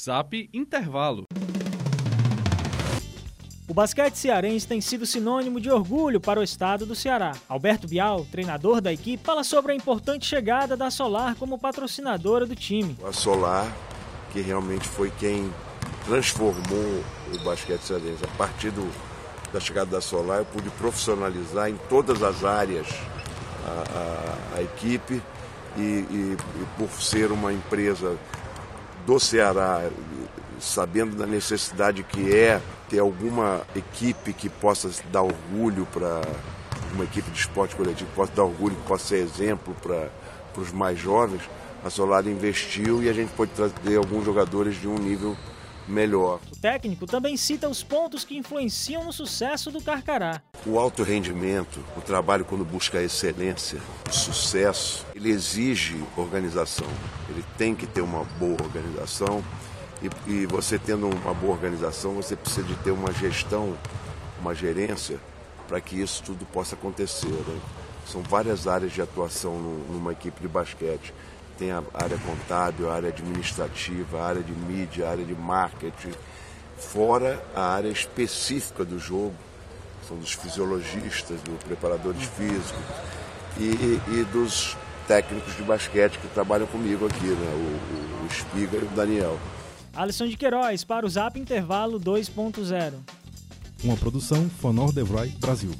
Zap Intervalo. O basquete cearense tem sido sinônimo de orgulho para o estado do Ceará. Alberto Bial, treinador da equipe, fala sobre a importante chegada da Solar como patrocinadora do time. A Solar, que realmente foi quem transformou o basquete cearense. A partir do, da chegada da Solar, eu pude profissionalizar em todas as áreas a, a, a equipe e, e, e por ser uma empresa do Ceará, sabendo da necessidade que é ter alguma equipe que possa dar orgulho para uma equipe de esporte coletivo, que possa dar orgulho, que possa ser exemplo para os mais jovens, a Solar investiu e a gente pode trazer alguns jogadores de um nível melhor. O técnico também cita os pontos que influenciam no sucesso do Carcará. O alto rendimento, o trabalho quando busca a excelência, o sucesso, ele exige organização. Ele tem que ter uma boa organização. E, e você tendo uma boa organização, você precisa de ter uma gestão, uma gerência, para que isso tudo possa acontecer. Né? São várias áreas de atuação numa equipe de basquete tem a área contábil, a área administrativa, a área de mídia, a área de marketing, fora a área específica do jogo, são dos fisiologistas, dos preparadores físicos e, e, e dos técnicos de basquete que trabalham comigo aqui, né? o, o, o Spiga e o Daniel. Alisson de Queiroz para o Zap Intervalo 2.0. Uma produção Fanor Devroy Brasil.